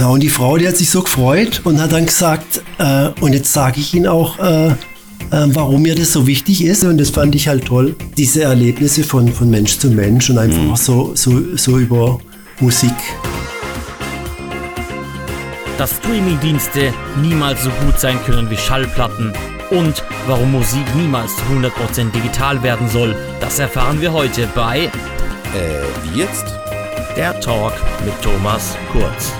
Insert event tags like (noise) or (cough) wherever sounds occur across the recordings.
Genau, und die Frau, die hat sich so gefreut und hat dann gesagt, äh, und jetzt sage ich Ihnen auch, äh, äh, warum mir das so wichtig ist. Und das fand ich halt toll, diese Erlebnisse von, von Mensch zu Mensch und einfach mhm. so, so, so über Musik. Dass Streamingdienste niemals so gut sein können wie Schallplatten und warum Musik niemals zu 100% digital werden soll, das erfahren wir heute bei Äh, wie jetzt? Der Talk mit Thomas Kurz.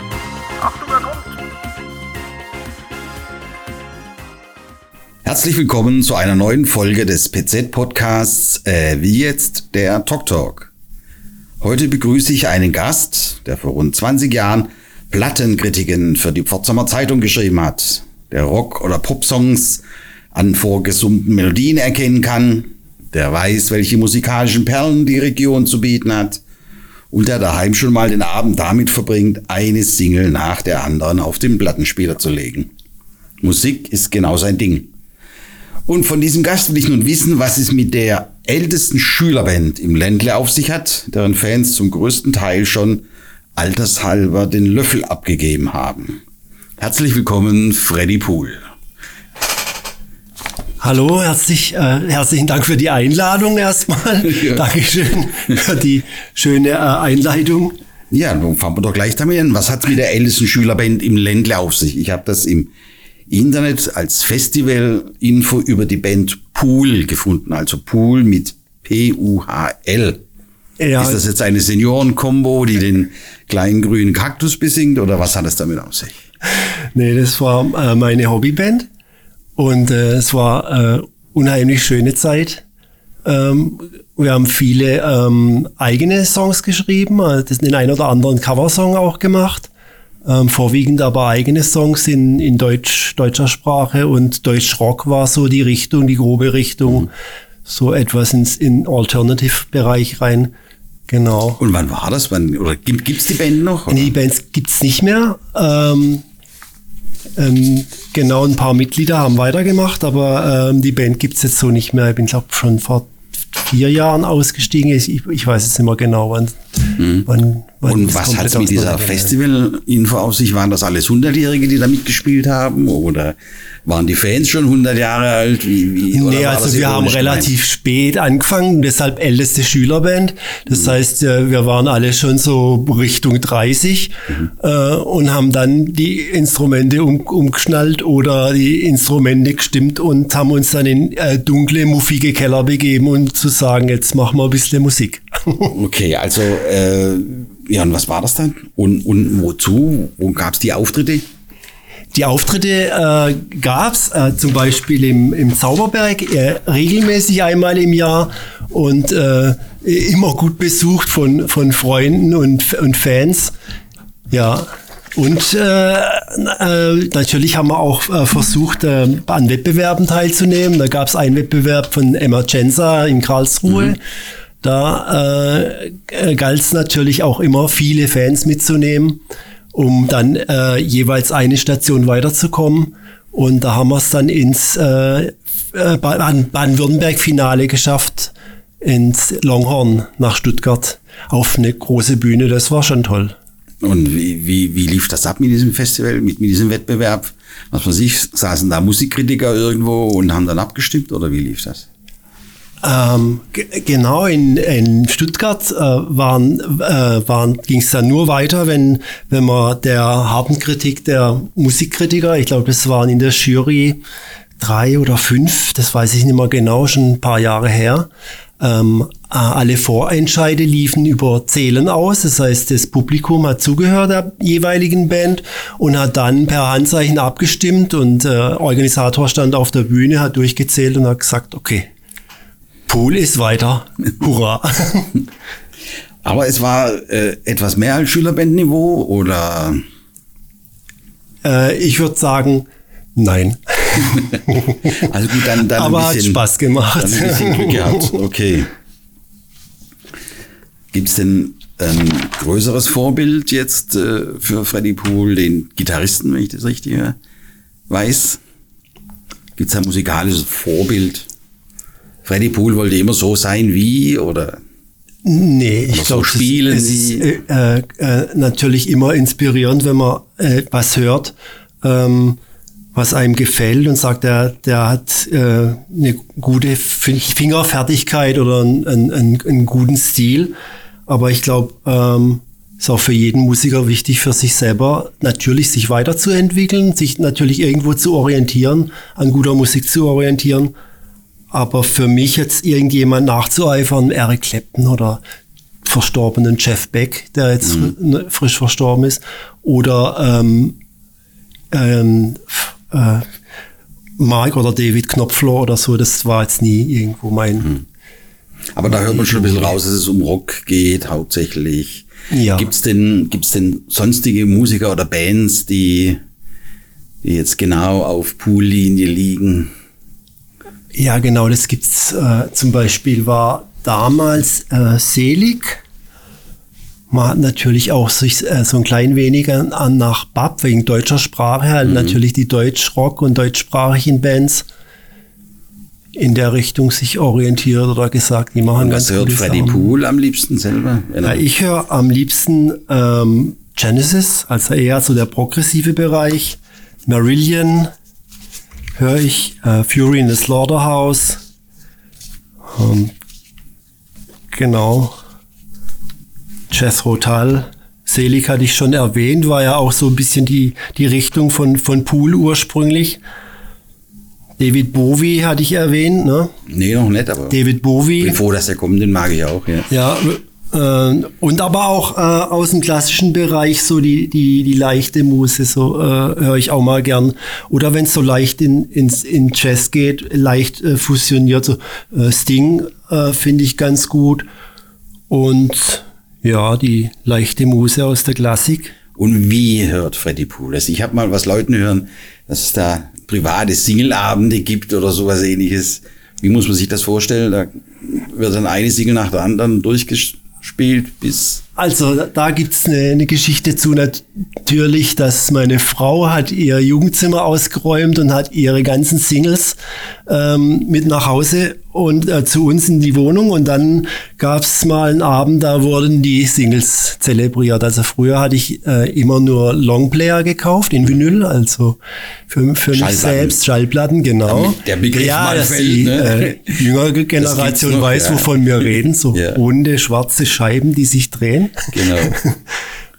Herzlich willkommen zu einer neuen Folge des PZ-Podcasts äh, Wie jetzt der Talk Talk. Heute begrüße ich einen Gast, der vor rund 20 Jahren Plattenkritiken für die Pforzheimer Zeitung geschrieben hat, der Rock- oder Pop-Songs an vorgesummten Melodien erkennen kann, der weiß, welche musikalischen Perlen die Region zu bieten hat und der daheim schon mal den Abend damit verbringt, eine Single nach der anderen auf den Plattenspieler zu legen. Musik ist genau sein Ding. Und von diesem Gast will ich nun wissen, was es mit der ältesten Schülerband im Ländle auf sich hat, deren Fans zum größten Teil schon altershalber den Löffel abgegeben haben. Herzlich willkommen, Freddy Pool. Hallo, herzlich, äh, herzlichen Dank für die Einladung erstmal. (laughs) Ja. Dankeschön für die schöne äh, Einleitung. Ja, dann fangen wir doch gleich damit an. Was hat es mit der ältesten Schülerband im Ländle auf sich? Ich habe das im Internet als Festival-Info über die Band Pool gefunden, also Pool mit P-U-H-L. Ja. Ist das jetzt eine Senioren-Kombo, die den kleinen grünen Kaktus besingt oder was hat es damit auf sich? Nee, das war äh, meine Hobbyband und äh, es war äh, unheimlich schöne Zeit. Ähm, wir haben viele ähm, eigene Songs geschrieben, äh, das den ein oder anderen Coversong auch gemacht ähm, vorwiegend aber eigene Songs in, in Deutsch, deutscher Sprache und Deutsch-Rock war so die Richtung, die grobe Richtung, mhm. so etwas ins in Alternative-Bereich rein. Genau. Und wann war das? Wann, oder gibt es die Band noch? Oder? Nee, die Bands gibt's nicht mehr. Ähm, ähm, genau, ein paar Mitglieder haben weitergemacht, aber ähm, die Band gibt's jetzt so nicht mehr. Ich bin, glaube schon vor vier Jahren ausgestiegen. Ich, ich weiß jetzt nicht mehr genau, wann. Mhm. wann, wann Und was hat es mit dieser Festival-Info auf sich? Waren das alles Hundertjährige, die da mitgespielt haben? Oder waren die Fans schon 100 Jahre alt? Wie, wie, nee, also wir haben relativ spät angefangen, deshalb älteste Schülerband. Das mhm. heißt, äh, wir waren alle schon so Richtung 30 mhm. äh, und haben dann die Instrumente um, umgeschnallt oder die Instrumente gestimmt und haben uns dann in äh, dunkle, muffige Keller begeben und zu sagen, jetzt machen wir ein bisschen Musik. (laughs) okay, also äh, ja, und was war das dann? Und, und wozu? Wo gab es die Auftritte? Die Auftritte äh, gab es äh, zum Beispiel im, im Zauberberg äh, regelmäßig einmal im Jahr und äh, immer gut besucht von, von Freunden und, und Fans. Ja. Und äh, äh, natürlich haben wir auch äh, versucht, an Wettbewerben teilzunehmen. Da gab es einen Wettbewerb von Emergenza in Karlsruhe. Mhm. Da äh, galt es natürlich auch immer, viele Fans mitzunehmen um dann äh, jeweils eine Station weiterzukommen. Und da haben wir es dann ins äh, äh Baden-Württemberg-Finale geschafft, ins Longhorn nach Stuttgart auf eine große Bühne. Das war schon toll. Und wie, wie, wie lief das ab mit diesem Festival, mit, mit diesem Wettbewerb? Was man sich, saßen da Musikkritiker irgendwo und haben dann abgestimmt oder wie lief das? Ähm, genau, in, in Stuttgart äh, waren, äh, waren, ging es dann nur weiter, wenn, wenn man der harten Kritik der Musikkritiker, ich glaube, das waren in der Jury drei oder fünf, das weiß ich nicht mehr genau, schon ein paar Jahre her. Ähm, äh, alle Vorentscheide liefen über Zählen aus, das heißt, das Publikum hat zugehört der jeweiligen Band und hat dann per Handzeichen abgestimmt und äh, Organisator stand auf der Bühne, hat durchgezählt und hat gesagt, okay, Pool ist weiter. (laughs) Hurra. Aber es war äh, etwas mehr als Schülerbandniveau oder? Äh, ich würde sagen, nein. (laughs) also gut, dann, dann Aber ein bisschen, hat Spaß gemacht. Dann ein bisschen Glück gehabt. Okay. Gibt es denn ein größeres Vorbild jetzt äh, für Freddy Pool, den Gitarristen, wenn ich das richtig weiß? Gibt es ein musikalisches Vorbild? Freddy Pool wollte immer so sein wie oder? Nee, ich so glaube, spielen es, es ist äh, äh, natürlich immer inspirierend, wenn man äh, was hört, ähm, was einem gefällt und sagt, der, der hat äh, eine gute Fin- Fingerfertigkeit oder einen, einen, einen, einen guten Stil. Aber ich glaube, ähm, ist auch für jeden Musiker wichtig, für sich selber natürlich sich weiterzuentwickeln, sich natürlich irgendwo zu orientieren, an guter Musik zu orientieren. Aber für mich jetzt irgendjemand nachzueifern, Eric Clapton oder verstorbenen Jeff Beck, der jetzt fr- frisch verstorben ist, oder ähm, ähm, äh, Mark oder David Knopfler oder so, das war jetzt nie irgendwo mein. Aber da hört man schon ein bisschen raus, dass es um Rock geht, hauptsächlich. Ja. Gibt's denn, gibt's denn sonstige Musiker oder Bands, die, die jetzt genau auf Poollinie liegen? Ja, genau, das gibt's. Äh, zum Beispiel war damals äh, Selig. Man hat natürlich auch sich äh, so ein klein wenig an, an nach BAP wegen deutscher Sprache halt natürlich die Deutschrock und deutschsprachigen Bands in der Richtung sich orientiert oder gesagt, die machen Was ganz hört Sachen. Pool am liebsten selber? Ja, er- ich höre am liebsten ähm, Genesis, also eher so der progressive Bereich. Marillion höre ich, äh, Fury in the Slaughterhouse. Ähm, genau. Jethro Tull. Selig hatte ich schon erwähnt, war ja auch so ein bisschen die, die Richtung von, von Pool ursprünglich. David Bowie hatte ich erwähnt, ne? nee, noch nicht, aber David Bowie. bin froh, dass er kommt, den mag ich auch, ja. Ja, und aber auch äh, aus dem klassischen Bereich so die, die, die leichte Muse, so äh, höre ich auch mal gern. Oder wenn es so leicht in, ins, in Jazz geht, leicht äh, fusioniert, so äh, Sting äh, finde ich ganz gut. Und ja, die leichte Muse aus der Klassik. Und wie hört Freddie Pool das? Ich habe mal was Leuten hören, dass es da private Singleabende gibt oder sowas ähnliches. Wie muss man sich das vorstellen? Da wird dann eine Single nach der anderen durchgespielt bis... Also da- gibt's eine, eine Geschichte zu natürlich, dass meine Frau hat ihr Jugendzimmer ausgeräumt und hat ihre ganzen Singles ähm, mit nach Hause und äh, zu uns in die Wohnung und dann gab's mal einen Abend, da wurden die Singles zelebriert. Also früher hatte ich äh, immer nur Longplayer gekauft in Vinyl, also für, für mich selbst Schallplatten, genau. Damit der Begriff ja, dass fällt, die ne? äh, jüngere Generation noch, weiß, ja. wovon wir reden, so Ja. runde schwarze Scheiben, die sich drehen. (laughs) Genau.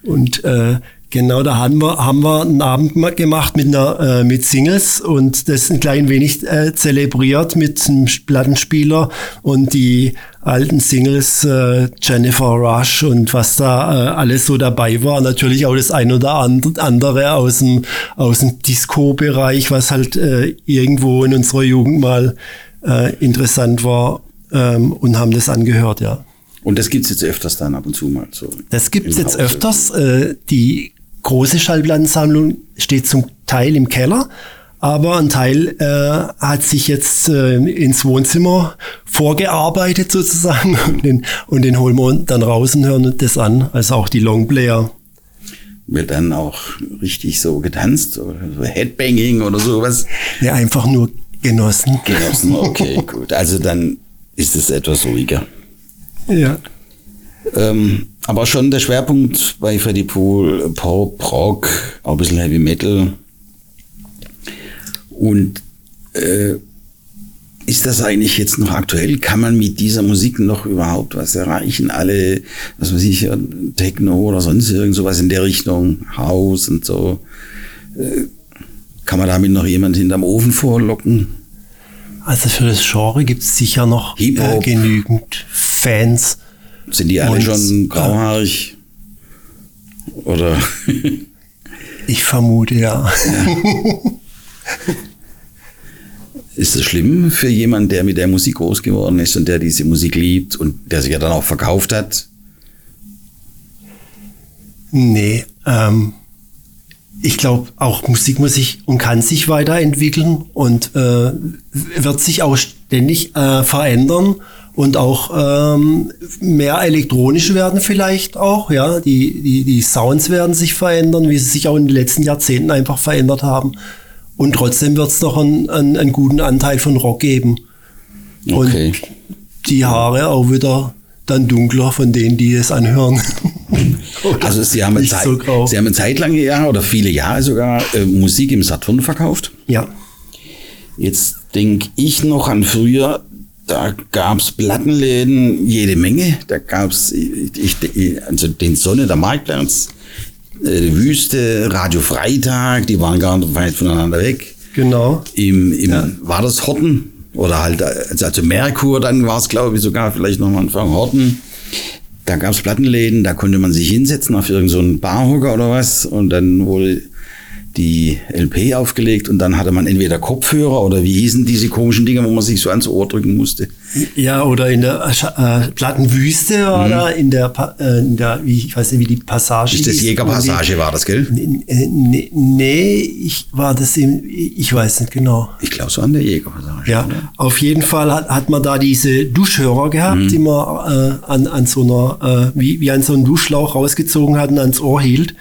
Und äh, genau da haben wir, haben wir einen Abend ma- gemacht mit, einer, äh, mit Singles und das ein klein wenig äh, zelebriert mit einem Plattenspieler und die alten Singles äh, Jennifer Rush und was da äh, alles so dabei war. Natürlich auch das ein oder and- andere aus dem, aus dem Disco-Bereich, was halt äh, irgendwo in unserer Jugend mal äh, interessant war ähm, und haben das angehört, ja. Und das gibt's jetzt öfters dann ab und zu mal so. Das gibt's jetzt Hause. öfters. Äh, die große Schallplattensammlung steht zum Teil im Keller, aber ein Teil äh, hat sich jetzt äh, ins Wohnzimmer vorgearbeitet sozusagen (laughs) und den, und den holen wir dann raus und hören das an. Also auch die Longplayer. Wird dann auch richtig so getanzt oder so Headbanging oder sowas Ja, einfach nur genossen. genossen. Okay, (laughs) gut. Also dann ist es etwas ruhiger. Ja. Ähm, aber schon der Schwerpunkt bei Freddie Pool, Pop, Rock, auch ein bisschen Heavy Metal. Und äh, ist das eigentlich jetzt noch aktuell? Kann man mit dieser Musik noch überhaupt was erreichen? Alle, was weiß ich, Techno oder sonst irgend sowas in der Richtung, House und so. Äh, kann man damit noch jemand hinterm Ofen vorlocken? Also für das Genre gibt's sicher noch äh, genügend Fans. Sind die alle Und, schon äh, grauhaarig? Oder Ich vermute ja. ist es schlimm für jemanden, der mit der Musik groß geworden ist und der diese Musik liebt und der sich ja dann auch verkauft hat? Nee, ähm, ich glaube, auch Musik muss sich und kann sich weiterentwickeln und äh, wird sich auch ständig äh, verändern und auch ähm, mehr elektronisch werden vielleicht auch. Ja, die, die, die Sounds werden sich verändern, wie sie sich auch in den letzten Jahrzehnten einfach verändert haben. Und trotzdem wird es noch einen, einen, einen guten Anteil von Rock geben. Okay. Und die Haare auch wieder dann dunkler von denen, die es anhören. (laughs) also Sie haben, Zeit, so. Sie haben eine Zeit lang ja, oder viele Jahre sogar äh, Musik im Saturn verkauft. Ja. Jetzt denke ich noch an früher, da gab's Plattenläden jede Menge. Da ich, ich, also den Sonne, der Marktplatz, äh, die Wüste, Radio Freitag, die waren gar nicht weit voneinander weg. Genau. Im, im War das Horten? Oder halt, also, also Merkur, dann war es, glaube ich, sogar vielleicht noch am Anfang Horten. Da gab's Plattenläden, da konnte man sich hinsetzen auf irgendeinen so Barhocker oder was. Und dann wurde die LP aufgelegt und dann hatte man entweder Kopfhörer oder wie hießen diese komischen Dinge, wo man sich so ans Ohr drücken musste. Ja, oder in der äh, Plattenwüste oder in der, äh, in der, wie, ich weiß nicht, wie die Passage Ist das. Jägerpassage war das, gell? Nee, nee, ich war das im, ich weiß nicht genau. Ich glaube so an der Jägerpassage. Ja, oder? auf jeden Fall hat, hat man da diese Duschhörer gehabt, die man äh, an, an so einer, äh, wie, wie an so einem Duschschlauch rausgezogen hat und ans Ohr hielt.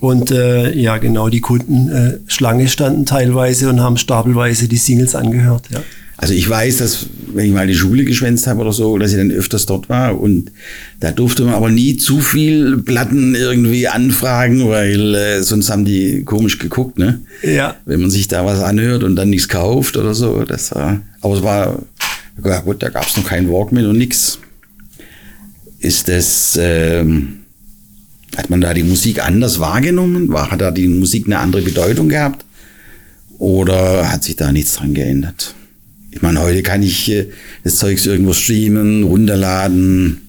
Und äh, ja, genau, die Kunden äh, Schlange standen teilweise und haben stapelweise die Singles angehört. Ja. Also ich weiß, dass wenn ich mal die Schule geschwänzt habe oder so, dass ich dann öfters dort war und da durfte man aber nie zu viel Platten irgendwie anfragen, weil äh, sonst haben die komisch geguckt, ne? Ja. Wenn man sich da was anhört und dann nichts kauft oder so, das war, aber es war, ja gut, da gab es noch kein Walkman und nix. Ist das, ähm, hat man da die Musik anders wahrgenommen? War, hat da die Musik eine andere Bedeutung gehabt? Oder hat sich da nichts dran geändert? Ich meine, heute kann ich äh, das Zeugs irgendwo streamen, runterladen.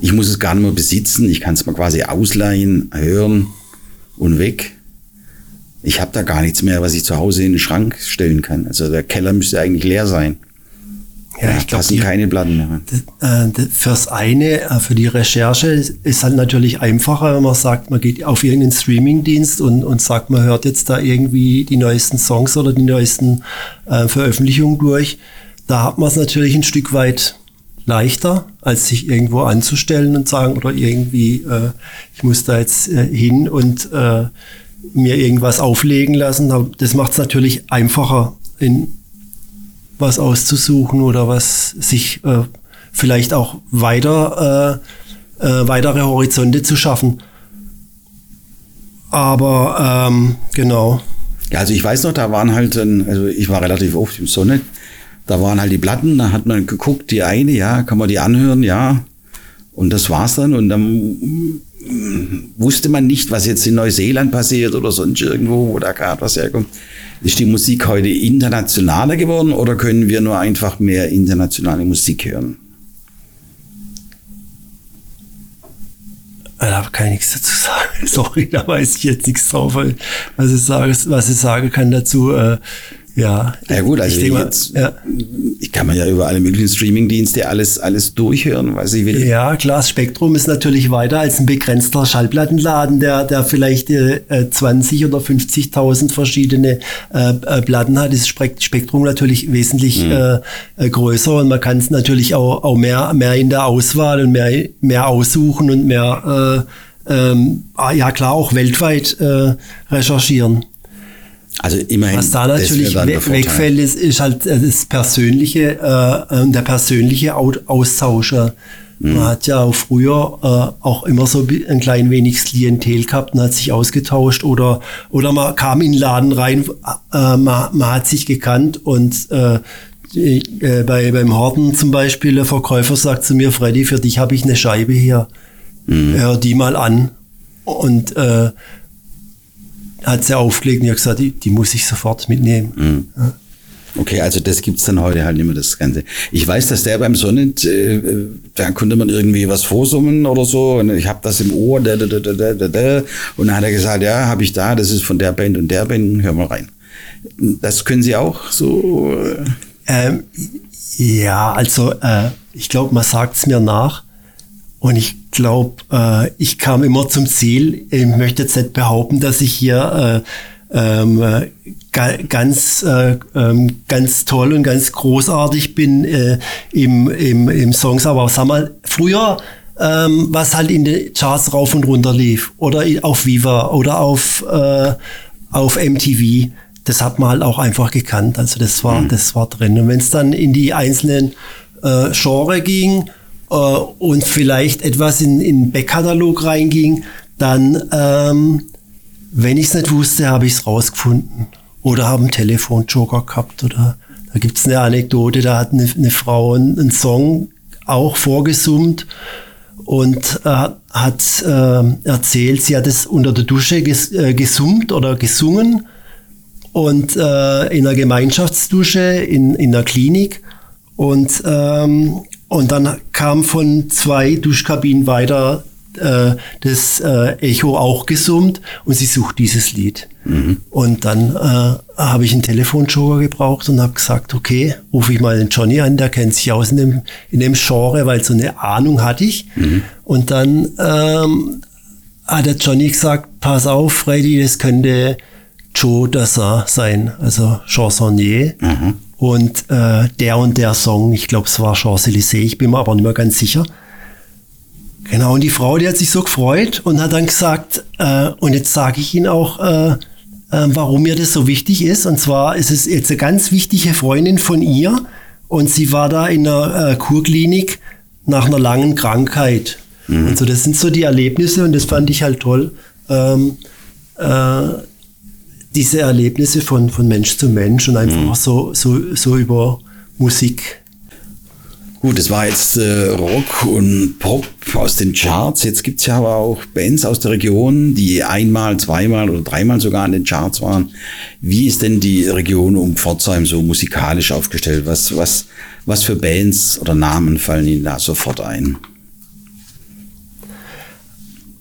Ich muss es gar nicht mehr besitzen. Ich kann es mal quasi ausleihen, hören und weg. Ich habe da gar nichts mehr, was ich zu Hause in den Schrank stellen kann. Also der Keller müsste eigentlich leer sein. Ja, ich glaube, passen keine Platten mehr. rein. Äh, fürs eine, äh, für die Recherche ist- halt natürlich einfacher, wenn man sagt, man geht auf irgendeinen Streamingdienst und, und sagt, man hört jetzt da irgendwie die neuesten Songs oder die neuesten äh, Veröffentlichungen durch. Da hat man es natürlich ein Stück weit leichter, als sich irgendwo anzustellen und sagen, oder irgendwie, äh, ich muss da jetzt hin und mir irgendwas auflegen lassen. Das macht es natürlich einfacher, in, was auszusuchen oder was sich äh, vielleicht auch weiter, äh, äh, weitere Horizonte zu schaffen. Aber ähm, genau. Ja, also ich weiß noch, da waren halt, ein, also ich war relativ oft im Sonne, da waren halt die Platten, da hat man geguckt, die eine, ja, kann man die anhören, ja. Und das war's dann. Und dann mm, wusste man nicht, was jetzt in Neuseeland passiert oder sonst irgendwo, wo da gerade was herkommt. Ist die Musik heute internationaler geworden oder können wir nur einfach mehr internationale Musik hören? Da kann ich nichts dazu sagen. (laughs) Sorry, da weiß ich jetzt nichts drauf, was ich, sage, was ich sagen kann dazu. Äh, ja, Ja gut, also ich denke mal, jetzt, ja. ich kann mir ja über alle möglichen Streamingdienste alles, alles durchhören, was ich will. Ja, klar, das Spektrum ist natürlich weiter als ein begrenzter Schallplattenladen, der, der vielleicht äh, äh, 20 oder 50.000 verschiedene äh, äh, Platten hat. Ist Spek- Spektrum natürlich wesentlich äh, äh, größer und man kann es natürlich auch, auch mehr, mehr in der Auswahl und mehr, mehr aussuchen und mehr, äh, ähm, ah, ja klar, auch weltweit äh, recherchieren. Also immerhin. Was da natürlich we wegfällt, ist, ist halt das persönliche, äh, der persönliche Au- Austausch. äh. Mhm. Man hat ja auch früher äh, auch immer so ein klein wenig Klientel gehabt und hat sich ausgetauscht oder, oder man kam in den Laden rein, äh, man, man hat sich gekannt und äh, äh, bei, beim Horten zum Beispiel, der Verkäufer sagt zu mir, Freddy, für dich habe ich eine Scheibe hier. Mhm. Hör die mal an. Und äh, hat sie aufgelegt und ich habe gesagt, die, die muss ich sofort mitnehmen. Mhm. Okay, also das gibt's dann heute halt nicht mehr, das Ganze. Ich weiß, dass der beim Sonnet, äh, da konnte man irgendwie was vorsummen oder so. Und ich habe das im Ohr, da, da, da, da, da, da, da. Und dann hat er gesagt, ja, habe ich da, das ist von der Band und der Band, hör mal rein. Das können Sie auch so. äh, Ähm, ja, also äh, ich glaube, man sagt es mir nach. Und ich glaube, äh, ich kam immer zum Ziel. Ich möchte jetzt nicht behaupten, dass ich hier äh, ähm, äh, ga, ganz, äh, ähm, ganz toll und ganz großartig bin äh, im, im, im Songs. Aber sag mal, früher, ähm, was halt in den Charts rauf und runter lief oder auf Viva oder auf, äh, auf MTV, das hat man halt auch einfach gekannt. Also das war, das war drin. Und wenn es dann in die einzelnen äh, Genre ging, äh, und vielleicht etwas in, den Backkatalog reinging, dann, ähm, wenn ich es nicht wusste, habe ich es rausgefunden. Oder habe einen Telefonjoker gehabt. Oder da gibt es eine Anekdote, da hat eine, eine Frau einen, Song auch vorgesummt und äh, hat äh, erzählt, sie hat es unter der Dusche ges, äh, gesummt oder gesungen und äh, in einer Gemeinschaftsdusche in, in der Klinik und ähm, und dann kam von zwei Duschkabinen weiter äh, das äh, Echo auch gesummt und sie sucht dieses Lied. Mhm. Und dann äh, habe ich einen Telefonjoker gebraucht und habe gesagt, okay, rufe ich mal den Johnny an, der kennt sich aus in dem, in dem Genre, weil so eine Ahnung hatte ich. Mhm. Und dann ähm, hat der Johnny gesagt, pass auf, Freddy, das könnte Joe Dassin sein, also Chansonnier. Mhm. Und äh, der und der Song, ich glaube, es war Champs-Élysées, ich bin mir aber nicht mehr ganz sicher. Genau, und die Frau, die hat sich so gefreut und hat dann gesagt, äh, und jetzt sage ich Ihnen auch, äh, äh, warum mir das so wichtig ist. Und zwar ist es jetzt eine ganz wichtige Freundin von ihr und sie war da in einer äh, Kurklinik nach einer langen Krankheit. Mhm. Und so, das sind so die Erlebnisse und das fand ich halt toll. Ähm, äh, diese Erlebnisse von, von Mensch zu Mensch und einfach mhm. so, so, so über Musik Gut, es war jetzt äh, Rock und Pop aus den Charts. Jetzt gibt's ja aber auch Bands aus der Region, die einmal, zweimal oder dreimal sogar in den Charts waren. Wie ist denn die Region um Pforzheim so musikalisch aufgestellt? Was, was, was für Bands oder Namen fallen Ihnen da sofort ein?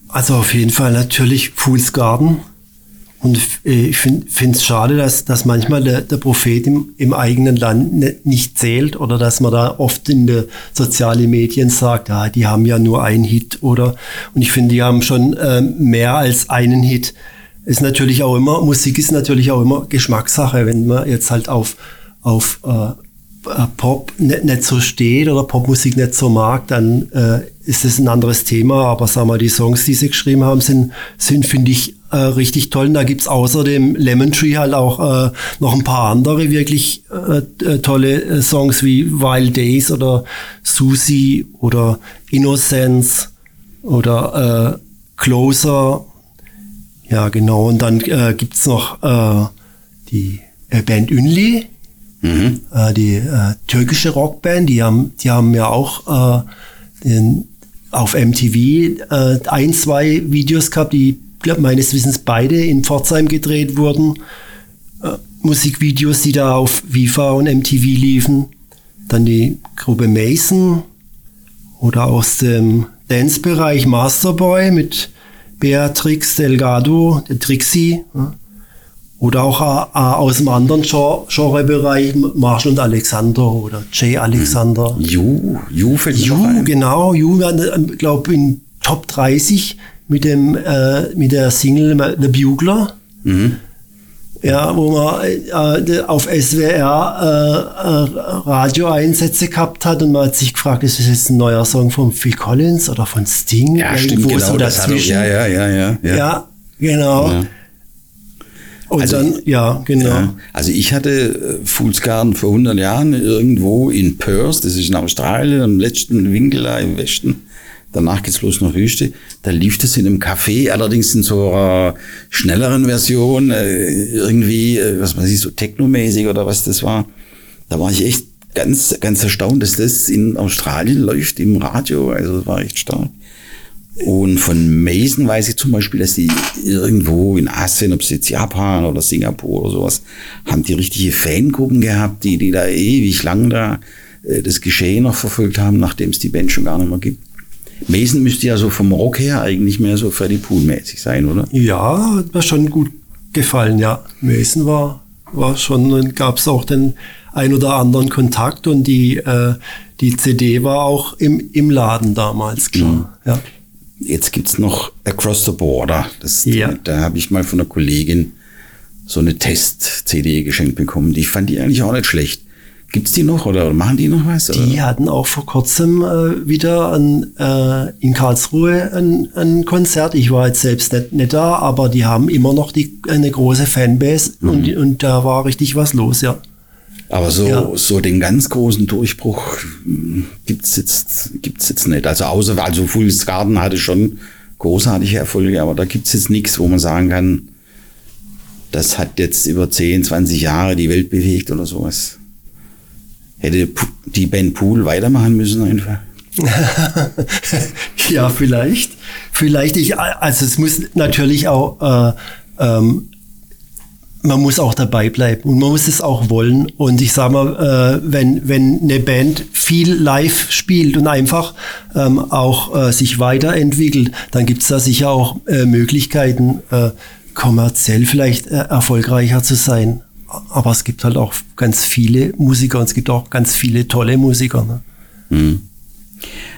Also auf jeden Fall natürlich Fool's Garden. Und äh, ich finde es schade, dass, dass manchmal der, der Prophet im, im eigenen Land ne, nicht zählt oder dass man da oft in den sozialen Medien sagt, ja, die haben ja nur einen Hit oder und ich finde, die haben schon äh, mehr als einen Hit. Ist natürlich auch immer, Musik ist natürlich auch immer Geschmackssache, wenn man jetzt halt auf, auf äh, äh, Pop nicht, nicht so steht oder Popmusik nicht so mag, dann äh, ist es ein anderes Thema. Aber sag mal, die Songs, die sie geschrieben haben, sind, sind finde ich, äh, richtig toll. Und da gibt's außer dem Lemon Tree halt auch äh, noch ein paar andere wirklich äh, äh tolle äh, Songs wie Wild Days oder Susie oder Innocence oder äh, Closer. Ja, genau. Und dann äh, gibt's noch die Band Ünli Mhm. Die türkische Rockband, die haben, die haben ja auch den, auf MTV ein, zwei Videos gehabt, die glaub, meines Wissens beide in Pforzheim gedreht wurden. Äh, Musikvideos, die da auf Viva und MTV liefen. Dann die Gruppe Mason oder aus dem Dance-Bereich Masterboy mit Beatrix Delgado, der Trixie. Ja. Oder auch äh, äh, aus dem anderen Genrebereich, Marshall und Alexander oder Jay Alexander. Ju, Ju fällt Ju, genau. Ju, ähm, glaube in Top 30 mit dem äh, mit der Single The Bugler. Mhm. Ja, wo man äh, auf SWR äh, äh, Radioeinsätze gehabt hat und man hat sich gefragt, ist das jetzt ein neuer Song von Phil Collins oder von Sting? Ja, stimmt, genau. So dazwischen. ja, ja, ja, ja, ja. Ja, genau. Ja. Und also, dann, ja, genau. Ja, also ich hatte äh, Fools Garden vor 100 Jahren irgendwo in Perth, das ist in Australien, am letzten Winkel im Westen. Danach geht's bloß nach Wüste. Da lief das in einem Café, allerdings in so einer schnelleren Version, äh, irgendwie, äh, was man sieht, so technomäßig oder was das war. Da war ich echt ganz, ganz erstaunt, dass das in Australien läuft im Radio. Also das war echt stark. Und von Mason weiß ich zum Beispiel, dass die irgendwo in Asien, ob es jetzt Japan oder Singapur oder sowas, haben die richtige Fangruppen gehabt, die, die da ewig lang da äh, das Geschehen noch verfolgt haben, nachdem es die Band schon gar nicht mehr gibt. Mason müsste ja so vom Rock her eigentlich mehr so Freddy Pool-mäßig sein, oder? Ja, hat mir schon gut gefallen, ja. Mason war, war schon, dann gab es auch den ein oder anderen Kontakt und die, äh, die CD war auch im, im Laden damals, klar. Mhm. Ja. Jetzt gibt's noch Across the Border. Das, ja. Da habe ich mal von einer Kollegin so eine Test-CD geschenkt bekommen. Die fand die eigentlich auch nicht schlecht. Gibt's die noch oder machen die noch was? Oder? Die hatten auch vor kurzem äh, wieder ein, äh, in Karlsruhe ein, ein Konzert. Ich war jetzt selbst nicht, nicht da, aber die haben immer noch die, eine große Fanbase mhm. und, und da war richtig was los, ja. Aber so, Ja. so den ganz großen Durchbruch hm, gibt's jetzt, gibt's jetzt nicht. Also außer, also Fool's Garden hatte schon großartige Erfolge, aber da gibt's jetzt nichts, wo man sagen kann, das hat jetzt über 10, 20 Jahre die Welt bewegt oder sowas. Hätte die Band Pool weitermachen müssen einfach. (laughs) ja, vielleicht. Vielleicht ich, also es muss natürlich auch, äh, ähm, man muss auch dabei bleiben und man muss es auch wollen. Und ich sage mal, äh, wenn, wenn eine Band viel live spielt und einfach ähm, auch äh, sich weiterentwickelt, dann gibt es da sicher auch äh, Möglichkeiten, äh, kommerziell vielleicht äh, erfolgreicher zu sein. Aber es gibt halt auch ganz viele Musiker und es gibt auch ganz viele tolle Musiker. Ne?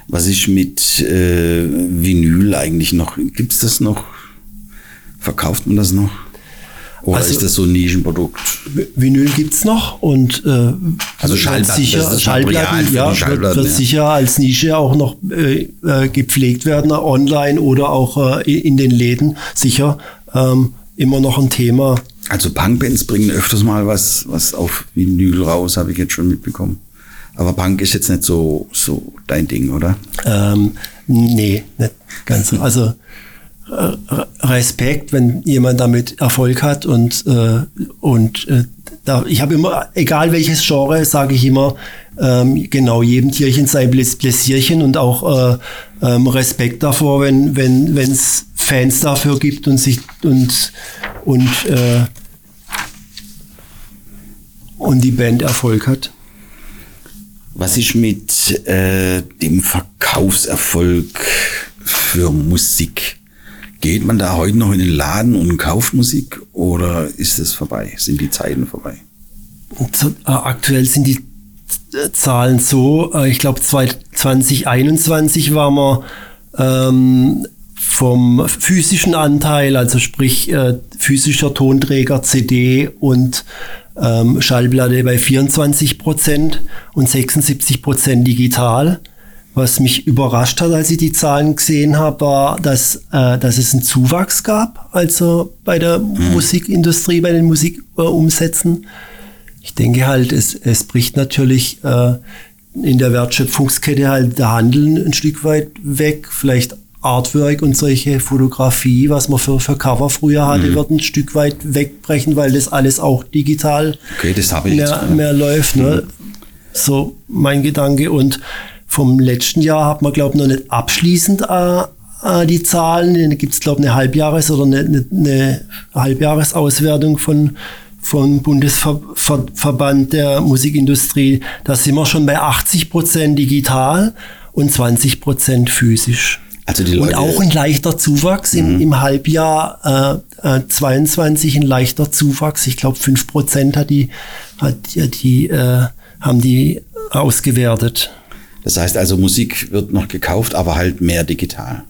Was ist mit äh, Vinyl eigentlich noch? Gibt's das noch? Verkauft man das noch? Oder Also- ist das so ein Nischenprodukt? Vinyl gibt's noch und äh, Also wird Schallplatten, sicher, Schallplatten, ja, Schallplatten, wird, wird ja. sicher als Nische auch noch äh, äh, gepflegt werden, online oder auch äh, in den Läden. Sicher ähm, immer noch ein Thema. Also Punkbands bringen öfters mal was, was auf Vinyl raus, habe ich jetzt schon mitbekommen. Aber Punk ist jetzt nicht so, so dein Ding, oder? Ähm, nee, nicht ganz so. Also äh, Respekt, wenn jemand damit Erfolg hat und, äh, und äh, da, ich habe immer, egal welches Genre, sage ich immer, ähm, genau, jedem Tierchen sein Pläs- Pläsierchen und auch äh, ähm, Respekt davor, wenn wenn wenn, es Fans dafür gibt und sich und und äh, und die Band Erfolg hat. Was ist mit äh, dem Verkaufserfolg für Musik? Geht man da heute noch in den Laden und kauft Musik oder ist es vorbei? Sind die Zeiten vorbei? Äh, aktuell sind die äh, Zahlen so, äh, ich glaube 2021 waren wir ähm, vom physischen Anteil, also sprich äh, physischer Tonträger, CD und ähm, Schallplatte bei 24 Prozent und 76 Prozent digital. Was mich überrascht hat, als ich die Zahlen gesehen habe, war, dass, äh, dass es einen Zuwachs gab, also bei der Musikindustrie, bei den Musikumsätzen. Ich denke halt, es, es bricht natürlich äh, in der Wertschöpfungskette halt der Handel ein Stück weit weg. Vielleicht Artwork und solche Fotografie, was man für, für Cover früher hatte, wird ein Stück weit wegbrechen, weil das alles auch digital Okay, mehr, mehr läuft. Ne? So mein Gedanke. Und vom letzten Jahr hat man, glaube ich, noch nicht abschließend äh, äh, die Zahlen. Da gibt es, glaube ich, eine Halbjahres- oder eine, eine, eine Halbjahresauswertung von vom Bundesverband der Musikindustrie. Da sind wir schon bei 80 Prozent digital und 20 Prozent physisch. Also die Und Leute, auch ein leichter Zuwachs im, im Halbjahr äh, äh, 22 ein leichter Zuwachs. Ich glaube, 5 Prozent hat die, hat die, äh, haben die ausgewertet. das heißt also, Musik wird noch gekauft, aber halt mehr digital.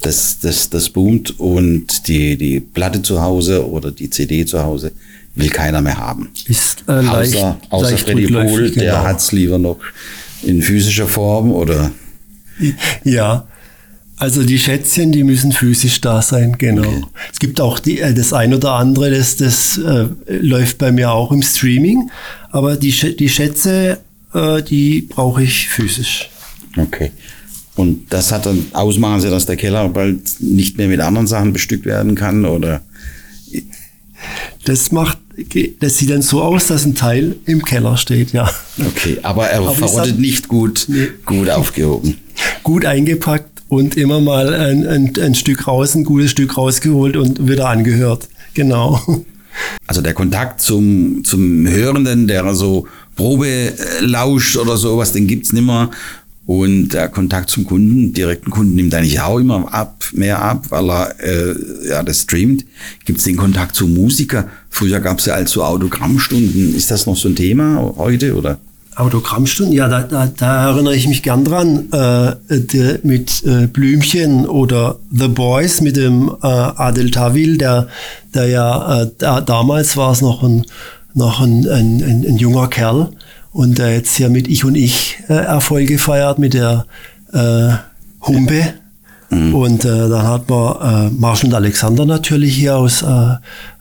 Das, das, das boomt und die, die Platte zu Hause oder die CD zu Hause will keiner mehr haben. Ist äh, leicht, außer außer leicht Freddy Pohl, der genau. hat's lieber noch in physischer Form oder Ja, also die Schätzchen, die müssen physisch da sein, genau. Okay. Es gibt auch die, äh, das ein oder andere, das, das äh, läuft bei mir auch im Streaming, aber die, die Schätze, äh, die brauche ich physisch. Okay. Und das hat dann Ausmaße, dass der Keller bald nicht mehr mit anderen Sachen bestückt werden kann oder Das macht, das sieht dann so aus, dass ein Teil im Keller steht, ja. okay, aber er Aber verrottet sag- nicht gut, Nee. gut aufgehoben. Gut eingepackt und immer mal ein, ein, ein Stück raus, ein gutes Stück rausgeholt und wieder angehört. Genau. Also der Kontakt zum, zum Hörenden, der so Probe lauscht oder sowas, den gibt's nimmer. Und der Kontakt zum Kunden, direkten Kunden, nimmt eigentlich auch immer ab, mehr ab, weil er äh, ja das streamt. Gibt's den Kontakt zum Musiker? Früher gab's ja als so Autogrammstunden. Ist das noch so ein Thema heute oder? Autogrammstunden, ja, da, da, da erinnere ich mich gern dran, äh, der, mit äh, Blümchen oder The Boys mit dem äh, Adel Tawil, der, der ja, äh, da, damals war es noch ein, noch ein, ein, ein, ein junger Kerl und der jetzt hier mit Ich und Ich äh, Erfolge feiert mit der äh, Humpe. Mhm. Und äh, dann hat man äh, Marshall und Alexander natürlich hier aus, äh,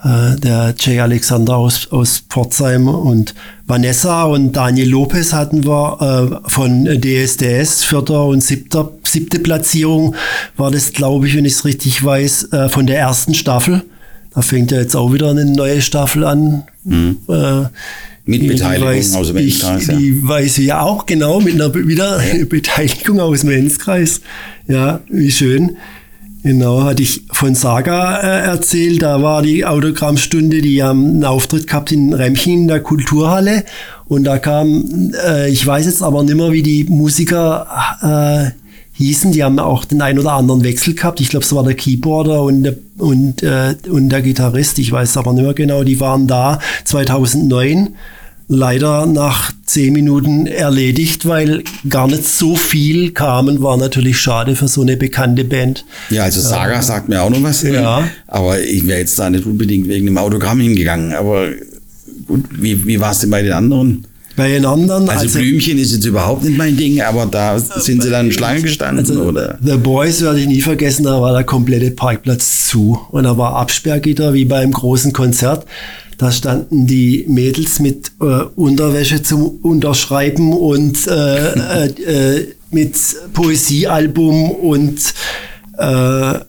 äh, der Jay Alexander aus, aus Pforzheim und Vanessa und Daniel Lopez hatten wir äh, von DSDS, vierter und siebter, siebte Platzierung war das, glaube ich, wenn ich es richtig weiß, äh, von der ersten Staffel. Da fängt ja jetzt auch wieder eine neue Staffel an. Mhm. Äh, mit Beteiligung weiß, aus dem Enzkreis. Ja. Die weiß ich ja auch, genau, mit einer wieder ja. (laughs) Beteiligung aus dem Enzkreis. Ja, wie schön. Genau, hatte ich von Saga äh, erzählt, da war die Autogrammstunde, die haben einen Auftritt gehabt in Remchen in der Kulturhalle und da kam, äh, ich weiß jetzt aber nicht mehr, wie die Musiker äh, hießen, die haben auch den ein oder anderen Wechsel gehabt. Ich glaube, es war der Keyboarder und, der, und, äh, und der Gitarrist, ich weiß aber nicht mehr genau, die waren da 2009 leider nach zehn Minuten erledigt, weil gar nicht so viel kamen, war natürlich schade für so eine bekannte Band. Ja, also Saga äh, sagt mir auch noch was. Ja. Aber ich wäre jetzt da nicht unbedingt wegen dem Autogramm hingegangen. Aber gut, wie, wie war es denn bei den anderen? Bei den anderen. Also, also, Blümchen ist jetzt überhaupt nicht mein Ding, aber da sind sie dann Schlange gestanden, also, oder? The Boys werde ich nie vergessen, da war der komplette Parkplatz zu. Und da war Absperrgitter wie beim großen Konzert. Da standen die Mädels mit äh, Unterwäsche zum Unterschreiben und äh, äh, äh, mit Poesiealbum und äh,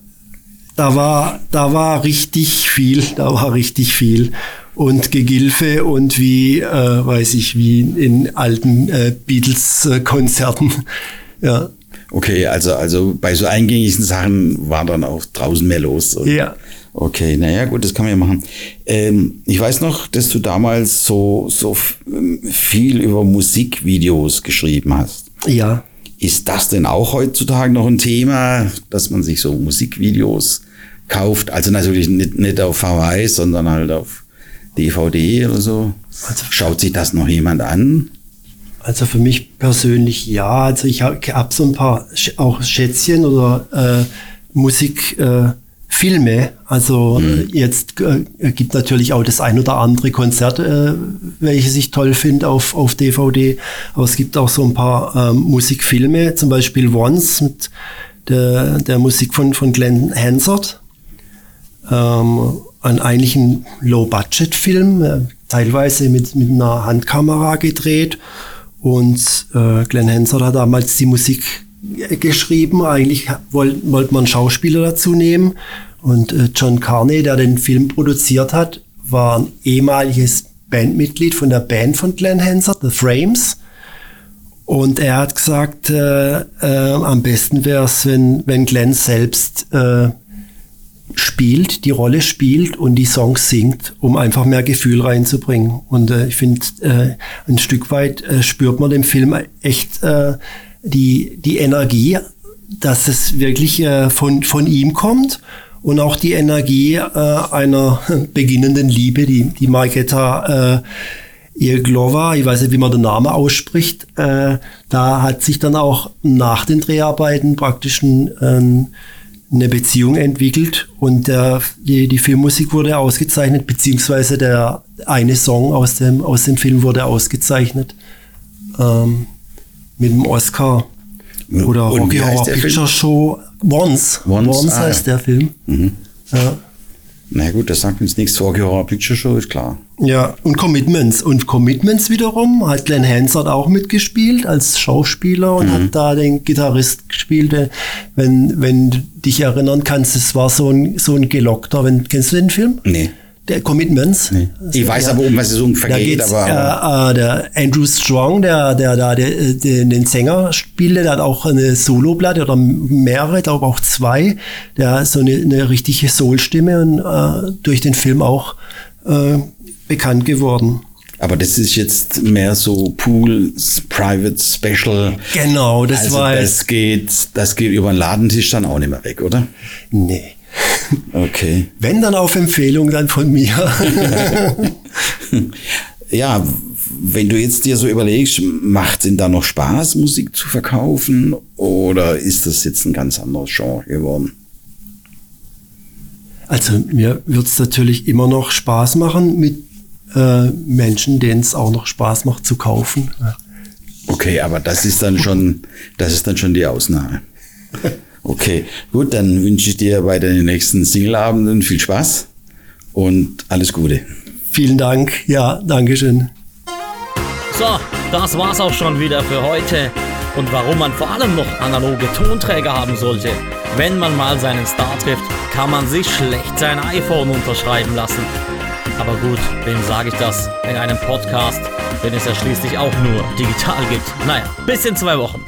da war, da war richtig viel, da war richtig viel. Und Gegilfe und wie, äh, weiß ich, wie in alten äh, Beatles-Konzerten. (laughs) ja. Okay, also, also bei so eingängigen Sachen war dann auch draußen mehr los. Oder? Ja. Okay, naja, gut, das kann man ja machen. Ähm, ich weiß noch, dass du damals so, so ähm, viel über Musikvideos geschrieben hast. Ja. Ist das denn auch heutzutage noch ein Thema, dass man sich so Musikvideos kauft? Also natürlich nicht, nicht auf VHS, sondern halt auf DVD oder so. Also, Schaut sich das noch jemand an? Also für mich persönlich ja. Also ich habe hab so ein paar auch Schätzchen oder äh, Musik. Äh. Also mhm. jetzt äh, gibt natürlich auch das ein oder andere Konzert, äh, welches ich toll finde auf, auf DVD. Aber es gibt auch so ein paar ähm, Musikfilme, zum Beispiel Once mit der, der Musik von, von Glenn Hansard. Ähm, ein eigentlich ein Low-Budget-Film, äh, teilweise mit, mit einer Handkamera gedreht. Und äh, Glenn Hansard hat damals die Musik geschrieben. Eigentlich wollte wollt man Schauspieler dazu nehmen. Und äh, John Carney, der den Film produziert hat, war ein ehemaliges Bandmitglied von der Band von Glenn Hansard, The Frames. Und er hat gesagt, äh, äh, am besten wäre es, wenn, wenn Glenn selbst äh, spielt, die Rolle spielt und die Songs singt, um einfach mehr Gefühl reinzubringen. Und äh, ich finde, äh, ein Stück weit äh, spürt man dem Film echt äh, die, die Energie, dass es wirklich äh, von, von ihm kommt und auch die Energie äh, einer (laughs) beginnenden Liebe, die, die Margetta äh, Irglova, ich weiß nicht, wie man den Namen ausspricht, äh, da hat sich dann auch nach den Dreharbeiten praktisch ein, ähm, eine Beziehung entwickelt und der, die, die Filmmusik wurde ausgezeichnet, beziehungsweise der eine Song aus dem, aus dem Film wurde ausgezeichnet. Ähm, mit dem Oscar. Oder Rocky Horror Picture Film? Show. Once. Once, Once ah, heißt ja. der Film. Mhm. Ja. Na gut, das sagt uns nichts. Horror Picture Show ist klar. Ja, und Commitments. Und Commitments wiederum hat Glenn Hansard auch mitgespielt als Schauspieler und mhm. hat da den Gitarrist gespielt. Wenn, wenn du dich erinnern kannst, es war so ein, so ein gelockter. Wenn, kennst du den Film? Nee der Commitments. Nee. Ich weiß ja, aber, um was es ungefähr geht. Aber, aber. Äh, der Andrew Strong, der, der da der, der, den Sänger spielte, der hat auch eine Soloplatte oder mehrere, glaube auch zwei. Der hat so eine, eine richtige Soul-Stimme und äh, durch den Film auch äh, bekannt geworden. Aber das ist jetzt mehr so Pool, Private Special. Genau, das also war das geht, das geht über den Ladentisch dann auch nicht mehr weg, oder? Nee. (laughs) Okay. Wenn dann auf Empfehlung dann von mir. (laughs) ja, wenn du jetzt dir so überlegst, macht es denn da noch Spaß, Musik zu verkaufen oder ist das jetzt ein ganz anderes Genre geworden? Also mir wird es natürlich immer noch Spaß machen mit äh, Menschen, denen es auch noch Spaß macht zu kaufen. Okay, aber das ist dann schon, das ist dann schon die Ausnahme. (laughs) Okay, gut, dann wünsche ich dir bei den nächsten Singleabenden viel Spaß und alles Gute. Vielen Dank. Ja, Dankeschön. So, das war's auch schon wieder für heute. Und warum man vor allem noch analoge Tonträger haben sollte. Wenn man mal seinen Star trifft, kann man sich schlecht sein iPhone unterschreiben lassen. Aber gut, wem sage ich das in einem Podcast, wenn es ja schließlich auch nur digital gibt? Naja, bis in zwei Wochen.